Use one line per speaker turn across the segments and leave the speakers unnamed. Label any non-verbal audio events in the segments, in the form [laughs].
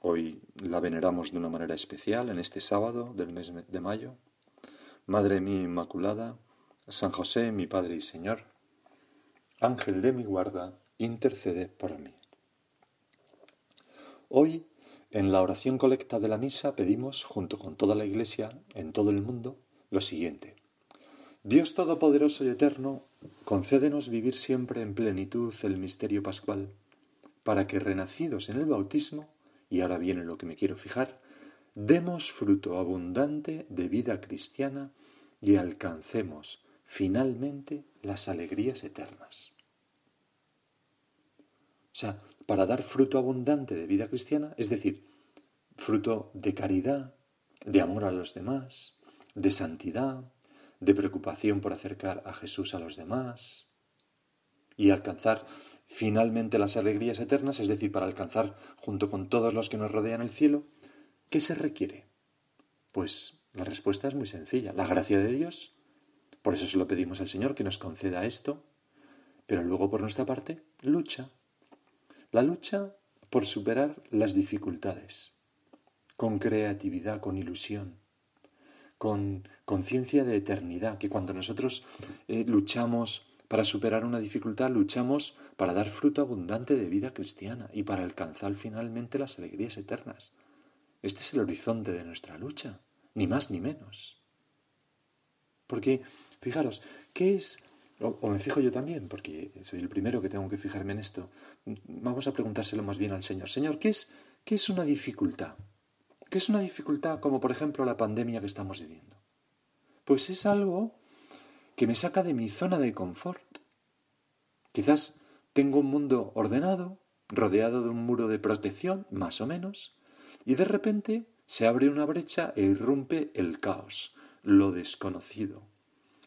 Hoy la veneramos de una manera especial en este sábado del mes de mayo. Madre mía Inmaculada, San José, mi Padre y Señor, Ángel de mi guarda, intercede por mí. Hoy, en la oración colecta de la misa, pedimos, junto con toda la Iglesia en todo el mundo, lo siguiente. Dios Todopoderoso y Eterno, concédenos vivir siempre en plenitud el misterio pascual, para que, renacidos en el bautismo, y ahora viene lo que me quiero fijar, demos fruto abundante de vida cristiana y alcancemos finalmente las alegrías eternas. O sea, para dar fruto abundante de vida cristiana, es decir, fruto de caridad, de amor a los demás, de santidad, de preocupación por acercar a Jesús a los demás y alcanzar finalmente las alegrías eternas, es decir, para alcanzar junto con todos los que nos rodean el cielo, ¿qué se requiere? Pues la respuesta es muy sencilla, la gracia de Dios. Por eso se lo pedimos al Señor que nos conceda esto, pero luego por nuestra parte, lucha. La lucha por superar las dificultades, con creatividad, con ilusión, con conciencia de eternidad, que cuando nosotros eh, luchamos para superar una dificultad, luchamos para dar fruto abundante de vida cristiana y para alcanzar finalmente las alegrías eternas. Este es el horizonte de nuestra lucha, ni más ni menos. Porque, fijaros, ¿qué es o, me fijo yo también, porque soy el primero que tengo que fijarme en esto. Vamos a preguntárselo más bien al Señor. Señor, ¿qué es, qué es una dificultad? ¿Qué es una dificultad como por ejemplo la pandemia que estamos viviendo? Pues es algo que me saca de mi zona de confort. Quizás tengo un mundo ordenado, rodeado de un muro de protección, más o menos, y de repente se abre una brecha e irrumpe el caos, lo desconocido,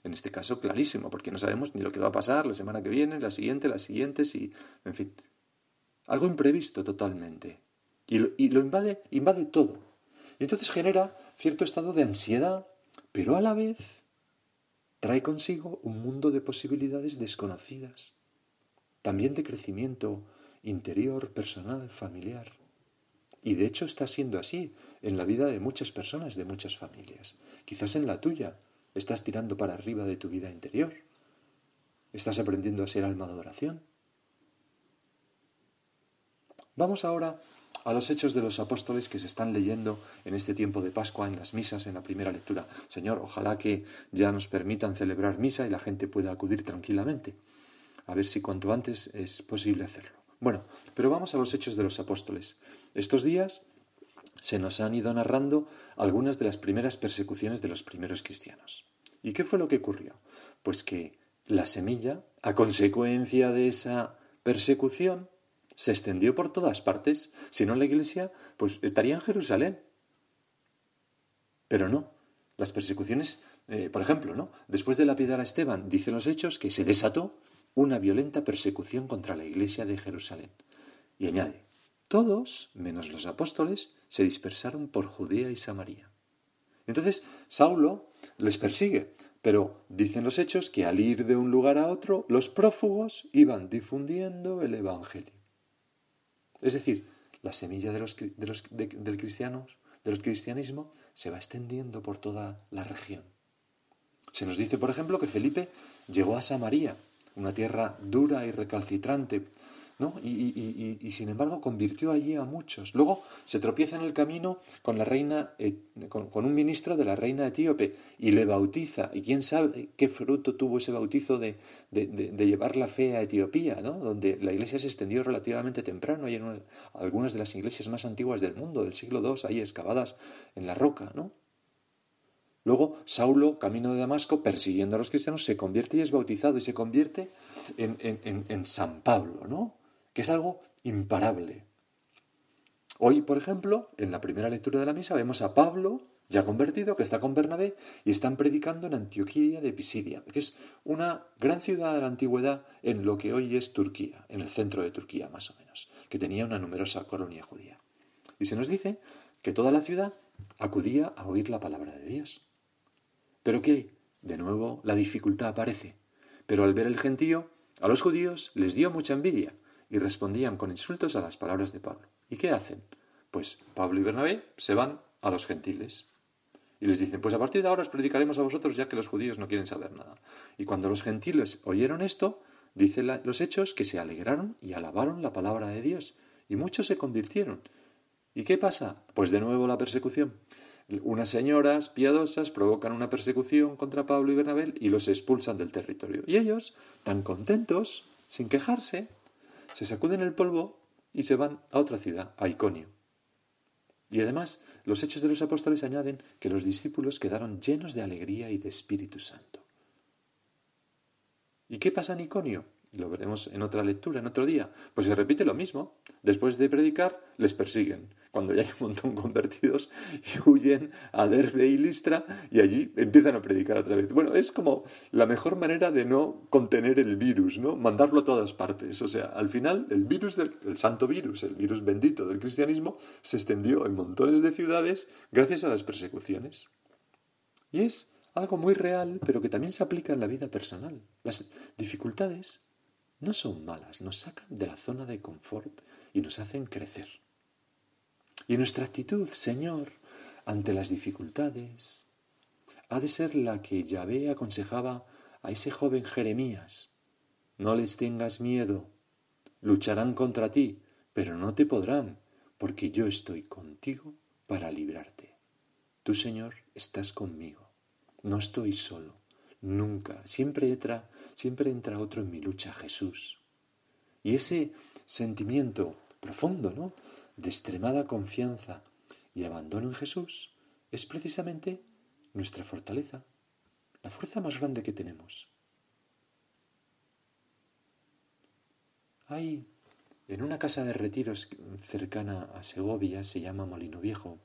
en este caso, clarísimo, porque no sabemos ni lo que va a pasar la semana que viene, la siguiente, las siguientes y, en fin, algo imprevisto totalmente. Y lo, invade, invade todo. Y entonces genera cierto estado de ansiedad, pero a la vez trae consigo un mundo de posibilidades desconocidas, también de crecimiento interior, personal, familiar. Y de hecho está siendo así en la vida de muchas personas, de muchas familias, quizás en la tuya, Estás tirando para arriba de tu vida interior. Estás aprendiendo a ser alma de oración. Vamos ahora a los hechos de los apóstoles que se están leyendo en este tiempo de Pascua, en las misas, en la primera lectura. Señor, ojalá que ya nos permitan celebrar misa y la gente pueda acudir tranquilamente. A ver si cuanto antes es posible hacerlo. Bueno, pero vamos a los hechos de los apóstoles. Estos días se nos han ido narrando algunas de las primeras persecuciones de los primeros cristianos. ¿Y qué fue lo que ocurrió? Pues que la semilla, a consecuencia de esa persecución, se extendió por todas partes. Si no la iglesia, pues estaría en Jerusalén. Pero no. Las persecuciones, eh, por ejemplo, ¿no? Después de lapidar a Esteban, dicen los hechos que se desató una violenta persecución contra la iglesia de Jerusalén. Y añade, todos, menos los apóstoles, se dispersaron por Judea y Samaria. Entonces, Saulo les persigue, pero dicen los hechos que al ir de un lugar a otro, los prófugos iban difundiendo el Evangelio. Es decir, la semilla de los, del cristianos, cristianismo se va extendiendo por toda la región. Se nos dice, por ejemplo, que Felipe llegó a Samaria, una tierra dura y recalcitrante ¿no? Y, sin embargo convirtió allí a muchos. Luego se tropieza en el camino con la reina, eh, con, un ministro de la reina etíope y le bautiza. Y quién sabe qué fruto tuvo ese bautizo de, llevar la fe a Etiopía, ¿no? Donde la iglesia se extendió relativamente temprano y en algunas de las iglesias más antiguas del mundo, del siglo II, ahí excavadas en la roca, ¿no? Luego Saulo, camino de Damasco, persiguiendo a los cristianos, se convierte y es bautizado y se convierte en, en San Pablo, ¿no? Que es algo imparable. Hoy, por ejemplo, en la primera lectura de la misa vemos a Pablo, ya convertido, que está con Bernabé, y están predicando en Antioquía de Pisidia, que es una gran ciudad de la antigüedad en lo que hoy es Turquía, en el centro de Turquía más o menos, que tenía una numerosa colonia judía. Y se nos dice que toda la ciudad acudía a oír la palabra de Dios. Pero que, de nuevo, la dificultad aparece. Pero al ver el gentío, a los judíos les dio mucha envidia, y respondían con insultos a las palabras de Pablo. ¿Y qué hacen? Pues Pablo y Bernabé se van a los gentiles y les dicen, pues a partir de ahora os predicaremos a vosotros ya que los judíos no quieren saber nada. Y cuando los gentiles oyeron esto, dice los hechos que se alegraron y alabaron la palabra de Dios y muchos se convirtieron. ¿Y qué pasa? Pues de nuevo la persecución. Unas señoras piadosas provocan una persecución contra Pablo y Bernabé y los expulsan del territorio. Y ellos, tan contentos, sin quejarse, se sacuden el polvo y se van a otra ciudad, a Iconio. Y además, los hechos de los apóstoles añaden que los discípulos quedaron llenos de alegría y de Espíritu Santo. ¿Y qué pasa en Iconio? Lo veremos en otra lectura, en otro día. Pues se repite lo mismo. Después de predicar, les persiguen cuando ya hay un montón [laughs] convertidos y huyen a Derbe y Listra y allí empiezan a predicar otra vez. Bueno, es como la mejor manera de no contener el virus, ¿no? Mandarlo a todas partes. O sea, al final el virus del el santo virus, el virus bendito del cristianismo se extendió en montones de ciudades gracias a las persecuciones. Y es algo muy real, pero que también se aplica en la vida personal. Las dificultades no son malas, nos sacan de la zona de confort y nos hacen crecer. Y nuestra actitud, Señor, ante las dificultades, ha de ser la que Yahvé aconsejaba a ese joven Jeremías. No les tengas miedo, lucharán contra ti, pero no te podrán, porque yo estoy contigo para librarte. Tú, Señor, estás conmigo. No estoy solo, nunca. Siempre entra, siempre entra otro en mi lucha, Jesús. Y ese sentimiento profundo, ¿no? de extremada confianza y abandono en Jesús es precisamente nuestra fortaleza, la fuerza más grande que tenemos. Hay en una casa de retiros cercana a Segovia, se llama Molino Viejo.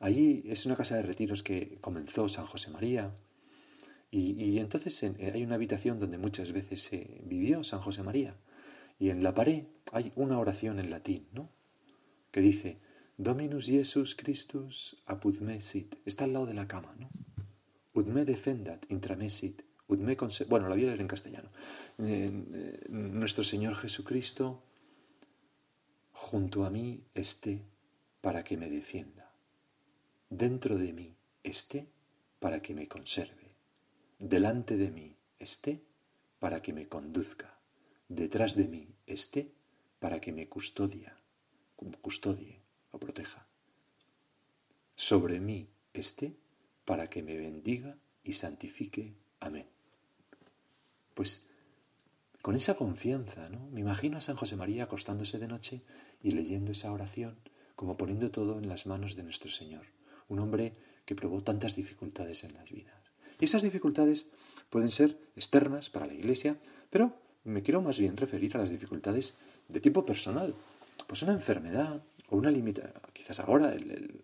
Allí es una casa de retiros que comenzó San José María. Y, entonces hay una habitación donde muchas veces se vivió San José María. Y en la pared hay una oración en latín, ¿no? Que dice, Dominus Jesus Christus apud me sit. Está al lado de la cama, ¿no? Ud me defendat intra me sit. Ud me bueno, la voy a leer en castellano. Eh, eh, nuestro Señor Jesucristo junto a mí esté para que me defienda. Dentro de mí esté para que me conserve. Delante de mí esté para que me conduzca detrás de mí esté para que me custodia, custodie o proteja. Sobre mí esté para que me bendiga y santifique. Amén. Pues con esa confianza, ¿no? Me imagino a San José María acostándose de noche y leyendo esa oración, como poniendo todo en las manos de nuestro Señor, un hombre que probó tantas dificultades en las vidas. Y esas dificultades pueden ser externas para la Iglesia, pero me quiero más bien referir a las dificultades de tipo personal. Pues una enfermedad o una limitación, quizás ahora el,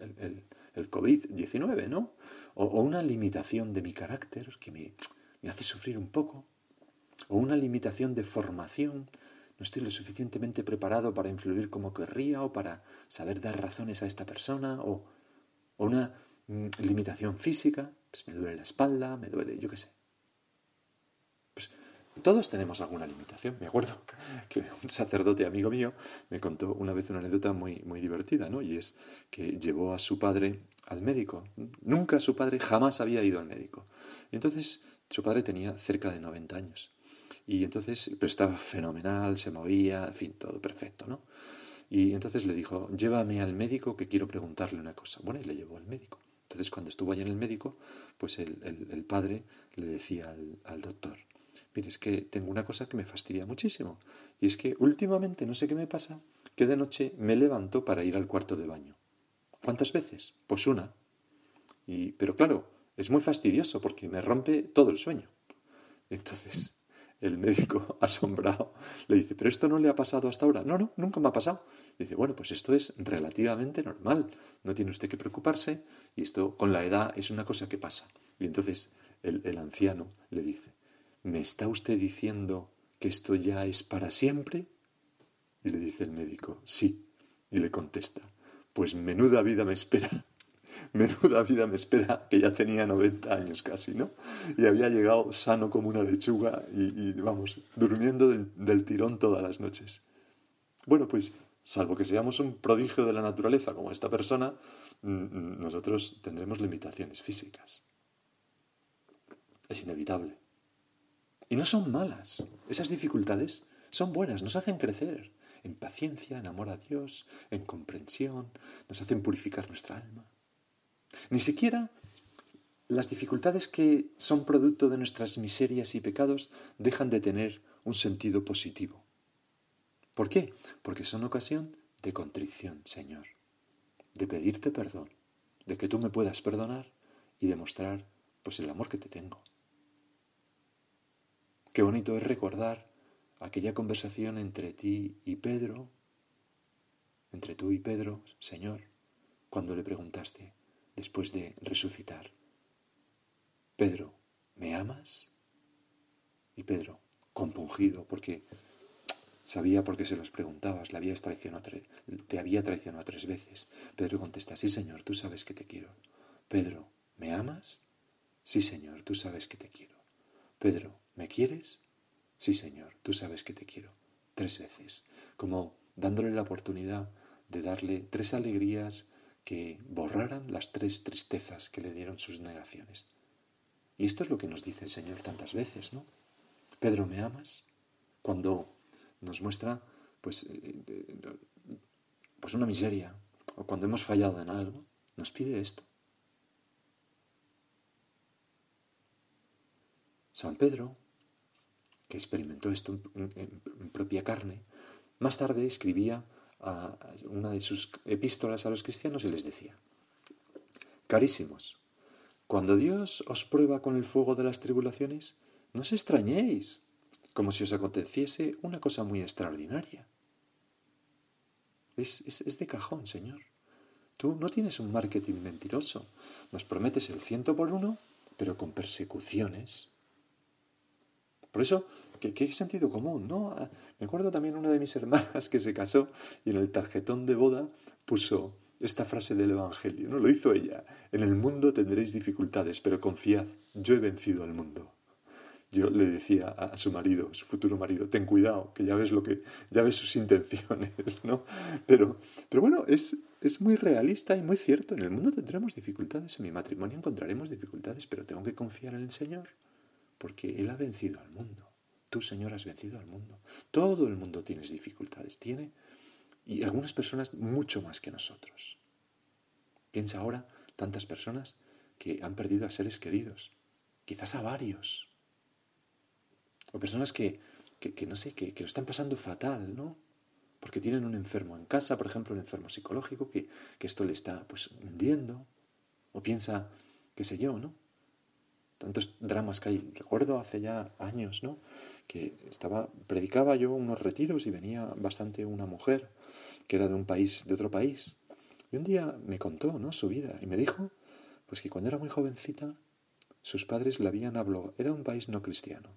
el, COVID-19, ¿no? O, una limitación de mi carácter que me, me hace sufrir un poco. O una limitación de formación. No estoy lo suficientemente preparado para influir como querría o para saber dar razones a esta persona. O, o una mm, limitación física. Pues me duele la espalda, me duele, yo qué sé. Todos tenemos alguna limitación. Me acuerdo [laughs] que un sacerdote amigo mío me contó una vez una anécdota muy, muy divertida, ¿no? Y es que llevó a su padre al médico. Nunca su padre jamás había ido al médico. Entonces su padre tenía cerca de 90 años. Y entonces, pero estaba fenomenal, se movía, en fin, todo perfecto, ¿no? Y entonces le dijo, llévame al médico que quiero preguntarle una cosa. Bueno, y le llevó al médico. Entonces, cuando estuvo allá en el médico, pues el, padre le decía al, al doctor, mire, es que tengo una cosa que me fastidia muchísimo. Y es que últimamente, no sé qué me pasa, que de noche me levanto para ir al cuarto de baño. ¿Cuántas veces? Pues una. Y, pero claro, es muy fastidioso porque me rompe todo el sueño. Entonces, el médico, [laughs] asombrado, le dice, ¿pero esto no le ha pasado hasta ahora? No, no, nunca me ha pasado. Dice, bueno, pues esto es relativamente normal, no tiene usted que preocuparse y esto con la edad es una cosa que pasa. Y entonces el, anciano le dice, ¿me está usted diciendo que esto ya es para siempre? Y le dice el médico, sí. Y le contesta, pues menuda vida me espera. [laughs] Menuda vida me espera, que ya tenía 90 años casi, ¿no? Y había llegado sano como una lechuga y, vamos, durmiendo del tirón todas las noches. Bueno, pues salvo que seamos un prodigio de la naturaleza como esta persona, nosotros tendremos limitaciones físicas. Es inevitable. Y no son malas. Esas dificultades son buenas, nos hacen crecer en paciencia, en amor a Dios, en comprensión, nos hacen purificar nuestra alma. Ni siquiera las dificultades que son producto de nuestras miserias y pecados dejan de tener un sentido positivo. ¿Por qué? Porque son ocasión de contrición, Señor, de pedirte perdón, de que tú me puedas perdonar y demostrar pues el amor que te tengo. Qué bonito es recordar aquella conversación entre ti y Pedro, entre tú y Pedro, Señor, cuando le preguntaste, después de resucitar, Pedro, ¿me amas? Y Pedro, compungido, porque sabía por qué se los preguntabas, le habías traicionado, te había traicionado tres veces. Pedro contesta, sí, Señor, tú sabes que te quiero. Pedro, ¿me amas? Sí, Señor, tú sabes que te quiero. Pedro, ¿me quieres? Sí, Señor, tú sabes que te quiero. Tres veces, como dándole la oportunidad de darle tres alegrías que borraran las tres tristezas que le dieron sus negaciones. Y esto es lo que nos dice el Señor tantas veces, ¿no? Pedro, ¿me amas? Cuando nos muestra, pues, eh, eh, pues una miseria, o cuando hemos fallado en algo, nos pide esto. San Pedro que experimentó esto en, propia carne, más tarde escribía a una de sus epístolas a los cristianos y les decía, Carísimos, cuando Dios os prueba con el fuego de las tribulaciones, no os extrañéis, como si os aconteciese una cosa muy extraordinaria. Es, es, de cajón, Señor. Tú no tienes un marketing mentiroso. Nos prometes el ciento por uno, pero con persecuciones, por eso, ¿qué, sentido común? ¿no? Ah, me acuerdo también una de mis hermanas que se casó y en el tarjetón de boda puso esta frase del Evangelio, ¿no? Lo hizo ella. En el mundo tendréis dificultades, pero confiad, yo he vencido al mundo. Yo le decía a su marido, su futuro marido, ten cuidado, que ya ves lo que, ya ves sus intenciones, [laughs] ¿no? Pero, pero bueno, es, es muy realista y muy cierto. En el mundo tendremos dificultades, en mi matrimonio encontraremos dificultades, pero tengo que confiar en el Señor porque Él ha vencido al mundo. Tú, Señor, has vencido al mundo. Todo el mundo tiene dificultades, tiene, y algunas personas mucho más que nosotros. Piensa ahora tantas personas que han perdido a seres queridos, quizás a varios, o personas que, que, no sé, que, que, lo están pasando fatal, ¿no? Porque tienen un enfermo en casa, por ejemplo, un enfermo psicológico, que, que esto le está pues hundiendo, o piensa, qué sé yo, ¿no? tantos dramas que hay. Recuerdo hace ya años, ¿no? Que estaba, predicaba yo unos retiros y venía bastante una mujer que era de un país, de otro país. Y un día me contó, ¿no? Su vida y me dijo, pues que cuando era muy jovencita, sus padres la habían hablado, era un país no cristiano.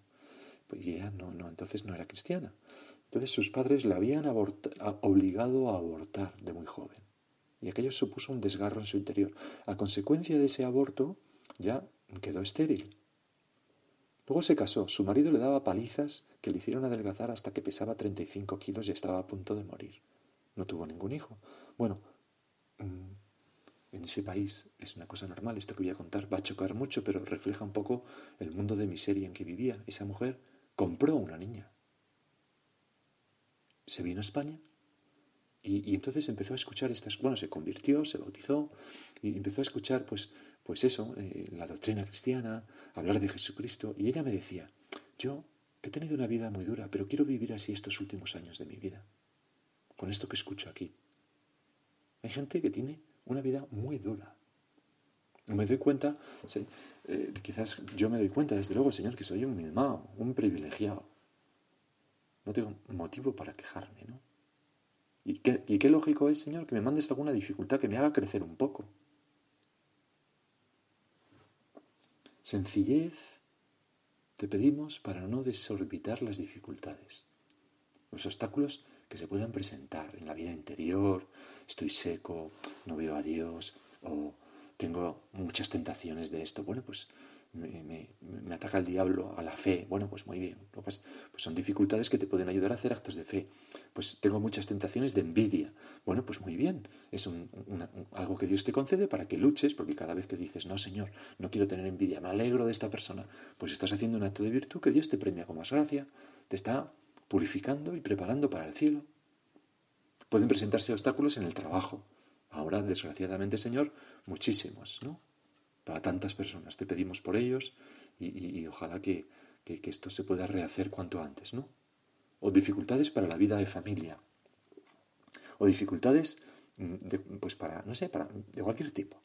Pues ella no, no, entonces no era cristiana. Entonces sus padres la habían obligado a abortar de muy joven. Y aquello supuso un desgarro en su interior. A consecuencia de ese aborto, ya quedó estéril. Luego se casó. Su marido le daba palizas que le hicieron adelgazar hasta que pesaba 35 kilos y estaba a punto de morir. No tuvo ningún hijo. Bueno, mm, en ese país es una cosa normal. Esto que voy a contar va a chocar mucho, pero refleja un poco el mundo de miseria en que vivía. Esa mujer compró una niña. Se vino a España y, entonces empezó a escuchar estas, bueno, se convirtió, se bautizó y empezó a escuchar, pues, pues eso, eh, la doctrina cristiana, hablar de Jesucristo. Y ella me decía, yo he tenido una vida muy dura, pero quiero vivir así estos últimos años de mi vida, con esto que escucho aquí. Hay gente que tiene una vida muy dura. Me doy cuenta, eh, quizás yo me doy cuenta, desde luego, Señor, que soy un mimado, un privilegiado. No tengo motivo para quejarme, ¿no? ¿Y qué, ¿Y qué lógico es, Señor, que me mandes alguna dificultad que me haga crecer un poco? Sencillez te pedimos para no desorbitar las dificultades, los obstáculos que se puedan presentar en la vida interior, estoy seco, no veo a Dios, o tengo muchas tentaciones de esto. Bueno, pues me, ataca el diablo a la fe. Bueno, pues muy bien. Pues, son dificultades que te pueden ayudar a hacer actos de fe. Pues tengo muchas tentaciones de envidia. Bueno, pues muy bien. Es algo que Dios te concede para que luches, porque cada vez que dices, no, Señor, no quiero tener envidia, me alegro de esta persona, pues estás haciendo un acto de virtud que Dios te premia con más gracia, te está purificando y preparando para el cielo. Pueden presentarse obstáculos en el trabajo. Ahora, desgraciadamente, Señor, muchísimos, ¿no? para tantas personas. Te pedimos por ellos y, ojalá que, esto se pueda rehacer cuanto antes, ¿no? O dificultades para la vida de familia. O dificultades, mm, pues para, no sé, para, de cualquier tipo.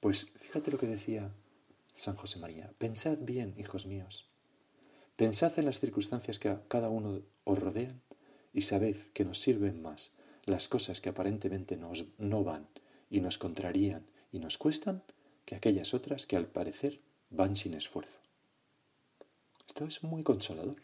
Pues fíjate lo que decía San José María. Pensad bien, hijos míos. Pensad en las circunstancias que a cada uno os rodean y sabed que nos sirven más las cosas que aparentemente nos, no van y nos contrarían y nos cuestan que aquellas otras que al parecer van sin esfuerzo. Esto es muy consolador.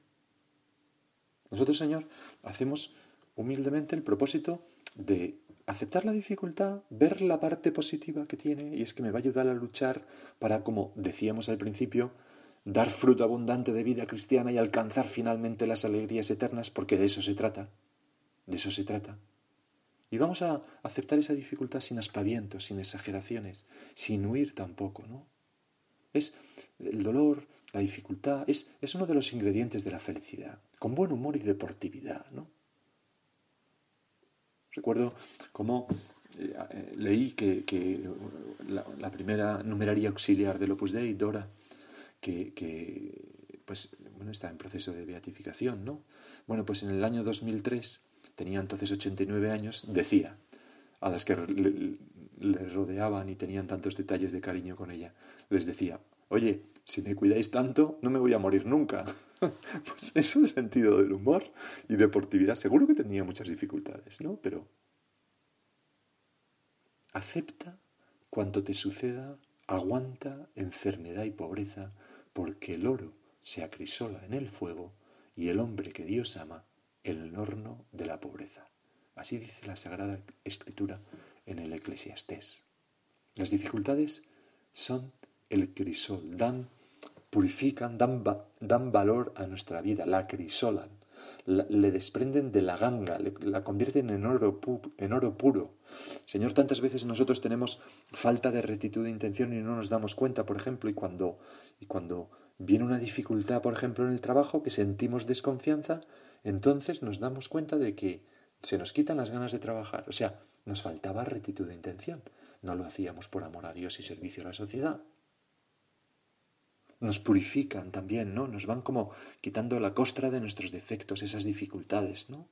Nosotros, Señor, hacemos humildemente el propósito de aceptar la dificultad, ver la parte positiva que tiene y es que me va a ayudar a luchar para, como decíamos al principio, dar fruto abundante de vida cristiana y alcanzar finalmente las alegrías eternas, porque de eso se trata. De eso se trata. Y vamos a aceptar esa dificultad sin aspavientos, sin exageraciones, sin huir tampoco, ¿no? Es el dolor, la dificultad, es, es uno de los ingredientes de la felicidad, con buen humor y deportividad, ¿no? Recuerdo cómo eh, eh, leí que, la, primera numeraria auxiliar del Opus Dei, Dora, que, que, pues, bueno, está en proceso de beatificación, ¿no? Bueno, pues en el año 2003 tenía entonces 89 años, decía a las que le, rodeaban y tenían tantos detalles de cariño con ella, les decía, oye, si me cuidáis tanto, no me voy a morir nunca. [laughs] pues eso es sentido del humor y deportividad. Seguro que tenía muchas dificultades, ¿no? Pero acepta cuanto te suceda, aguanta enfermedad y pobreza, porque el oro se acrisola en el fuego y el hombre que Dios ama el horno de la pobreza. Así dice la Sagrada Escritura en el Eclesiastés. Las dificultades son el crisol, dan, purifican, dan, dan valor a nuestra vida, la crisolan, le desprenden de la ganga, la convierten en oro, en oro puro. Señor, tantas veces nosotros tenemos falta de rectitud de intención y no nos damos cuenta, por ejemplo, y cuando, y cuando viene una dificultad, por ejemplo, en el trabajo, que sentimos desconfianza, entonces nos damos cuenta de que se nos quitan las ganas de trabajar. O sea, nos faltaba rectitud de intención. No lo hacíamos por amor a Dios y servicio a la sociedad. Nos purifican también, ¿no? Nos van como quitando la costra de nuestros defectos, esas dificultades, ¿no?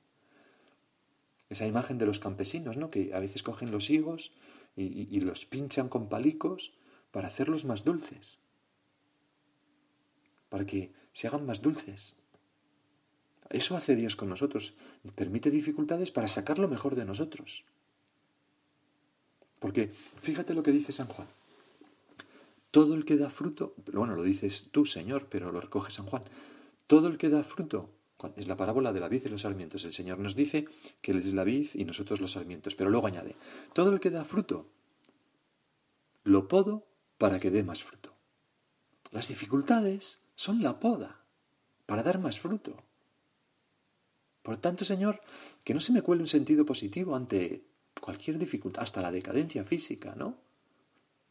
Esa imagen de los campesinos, ¿no? Que a veces cogen los higos y, y los pinchan con palicos para hacerlos más dulces. Para que se hagan más dulces. Eso hace Dios con nosotros. Permite dificultades para sacar lo mejor de nosotros. Porque fíjate lo que dice San Juan. Todo el que da fruto, bueno, lo dices tú, Señor, pero lo recoge San Juan. Todo el que da fruto, es la parábola de la vid y los sarmientos. El Señor nos dice que Él es la vid y nosotros los sarmientos, pero luego añade, todo el que da fruto, lo podo para que dé más fruto. Las dificultades son la poda para dar más fruto. Por tanto, Señor, que no se me cuele un sentido positivo ante cualquier dificultad, hasta la decadencia física, ¿no?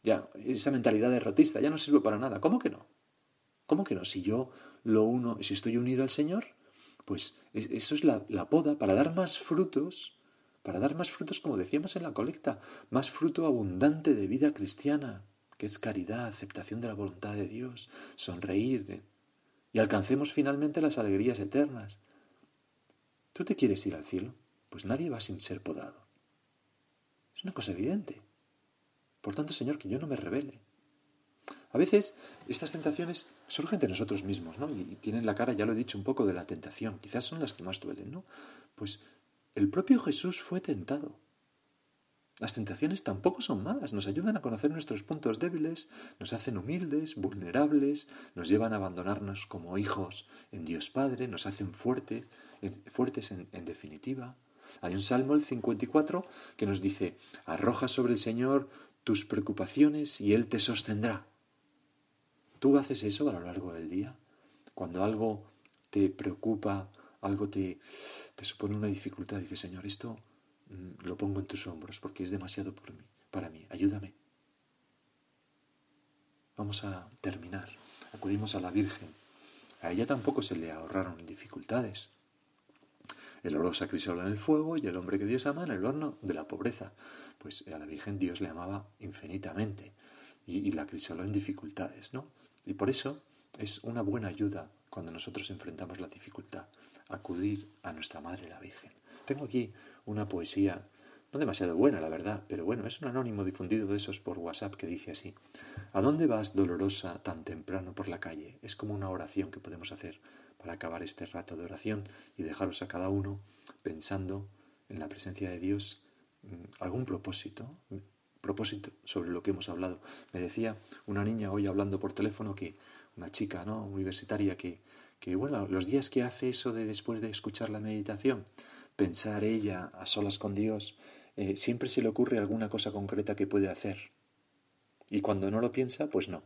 Ya, esa mentalidad derrotista ya no sirve para nada. ¿Cómo que no? ¿Cómo que no? Si yo lo uno, si estoy unido al Señor, pues eso es la, la poda para dar más frutos, para dar más frutos, como decíamos en la colecta, más fruto abundante de vida cristiana, que es caridad, aceptación de la voluntad de Dios, sonreír, ¿eh? y alcancemos finalmente las alegrías eternas. ¿Tú te quieres ir al cielo? Pues nadie va sin ser podado. Es una cosa evidente. Por tanto, Señor, que yo no me revele. A veces estas tentaciones surgen de nosotros mismos, ¿no? Y tienen la cara, ya lo he dicho, un poco de la tentación. Quizás son las que más duelen, ¿no? Pues el propio Jesús fue tentado. Las tentaciones tampoco son malas, nos ayudan a conocer nuestros puntos débiles, nos hacen humildes, vulnerables, nos llevan a abandonarnos como hijos en Dios Padre, nos hacen fuertes, fuertes en, definitiva. Hay un salmo, el 54, que nos dice, arroja sobre el Señor tus preocupaciones y Él te sostendrá. ¿Tú haces eso a lo largo del día? Cuando algo te preocupa, algo te, te supone una dificultad, dices, Señor, esto Mm, lo pongo en tus hombros porque es demasiado por mí, para mí. Ayúdame. Vamos a terminar. Acudimos a la Virgen. A ella tampoco se le ahorraron dificultades. El oro se en el fuego y el hombre que Dios ama en el horno de la pobreza. Pues a la Virgen Dios le amaba infinitamente y, la crisoló en dificultades, ¿no? Y por eso es una buena ayuda cuando nosotros enfrentamos la dificultad, acudir a nuestra Madre la Virgen. Tengo aquí una poesía no demasiado buena, la verdad, pero bueno, es un anónimo difundido de esos por WhatsApp que dice así, ¿A dónde vas, dolorosa, tan temprano por la calle? Es como una oración que podemos hacer para acabar este rato de oración y dejaros a cada uno pensando en la presencia de Dios mm, algún propósito, propósito sobre lo que hemos hablado. Me decía una niña hoy hablando por teléfono que una chica, ¿no? universitaria que que bueno, los días que hace eso de después de escuchar la meditación, pensar ella a solas con Dios, eh, siempre se le ocurre alguna cosa concreta que puede hacer. Y cuando no lo piensa, pues no.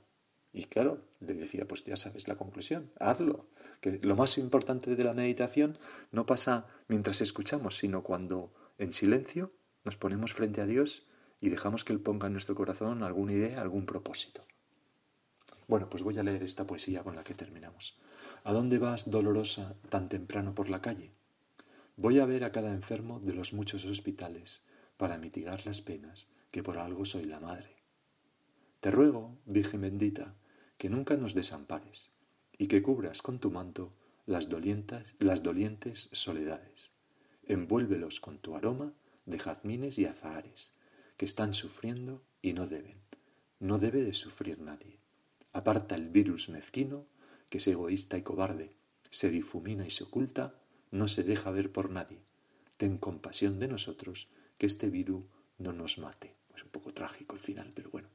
Y claro, le decía, pues ya sabes la conclusión, hazlo. Que lo más importante de la meditación no pasa mientras escuchamos, sino cuando en silencio nos ponemos frente a Dios y dejamos que Él ponga en nuestro corazón alguna idea, algún propósito. Bueno, pues voy a leer esta poesía con la que terminamos. ¿A dónde vas, dolorosa, tan temprano por la calle? Voy a ver a cada enfermo de los muchos hospitales para mitigar las penas, que por algo soy la madre. Te ruego, Virgen bendita, que nunca nos desampares y que cubras con tu manto las, dolientas, las dolientes soledades. Envuélvelos con tu aroma de jazmines y azahares, que están sufriendo y no deben. No debe de sufrir nadie. Aparta el virus mezquino, que es egoísta y cobarde, se difumina y se oculta no se deja ver por nadie. Ten compasión de nosotros, que este virus no nos mate. Es un poco trágico el final, pero bueno.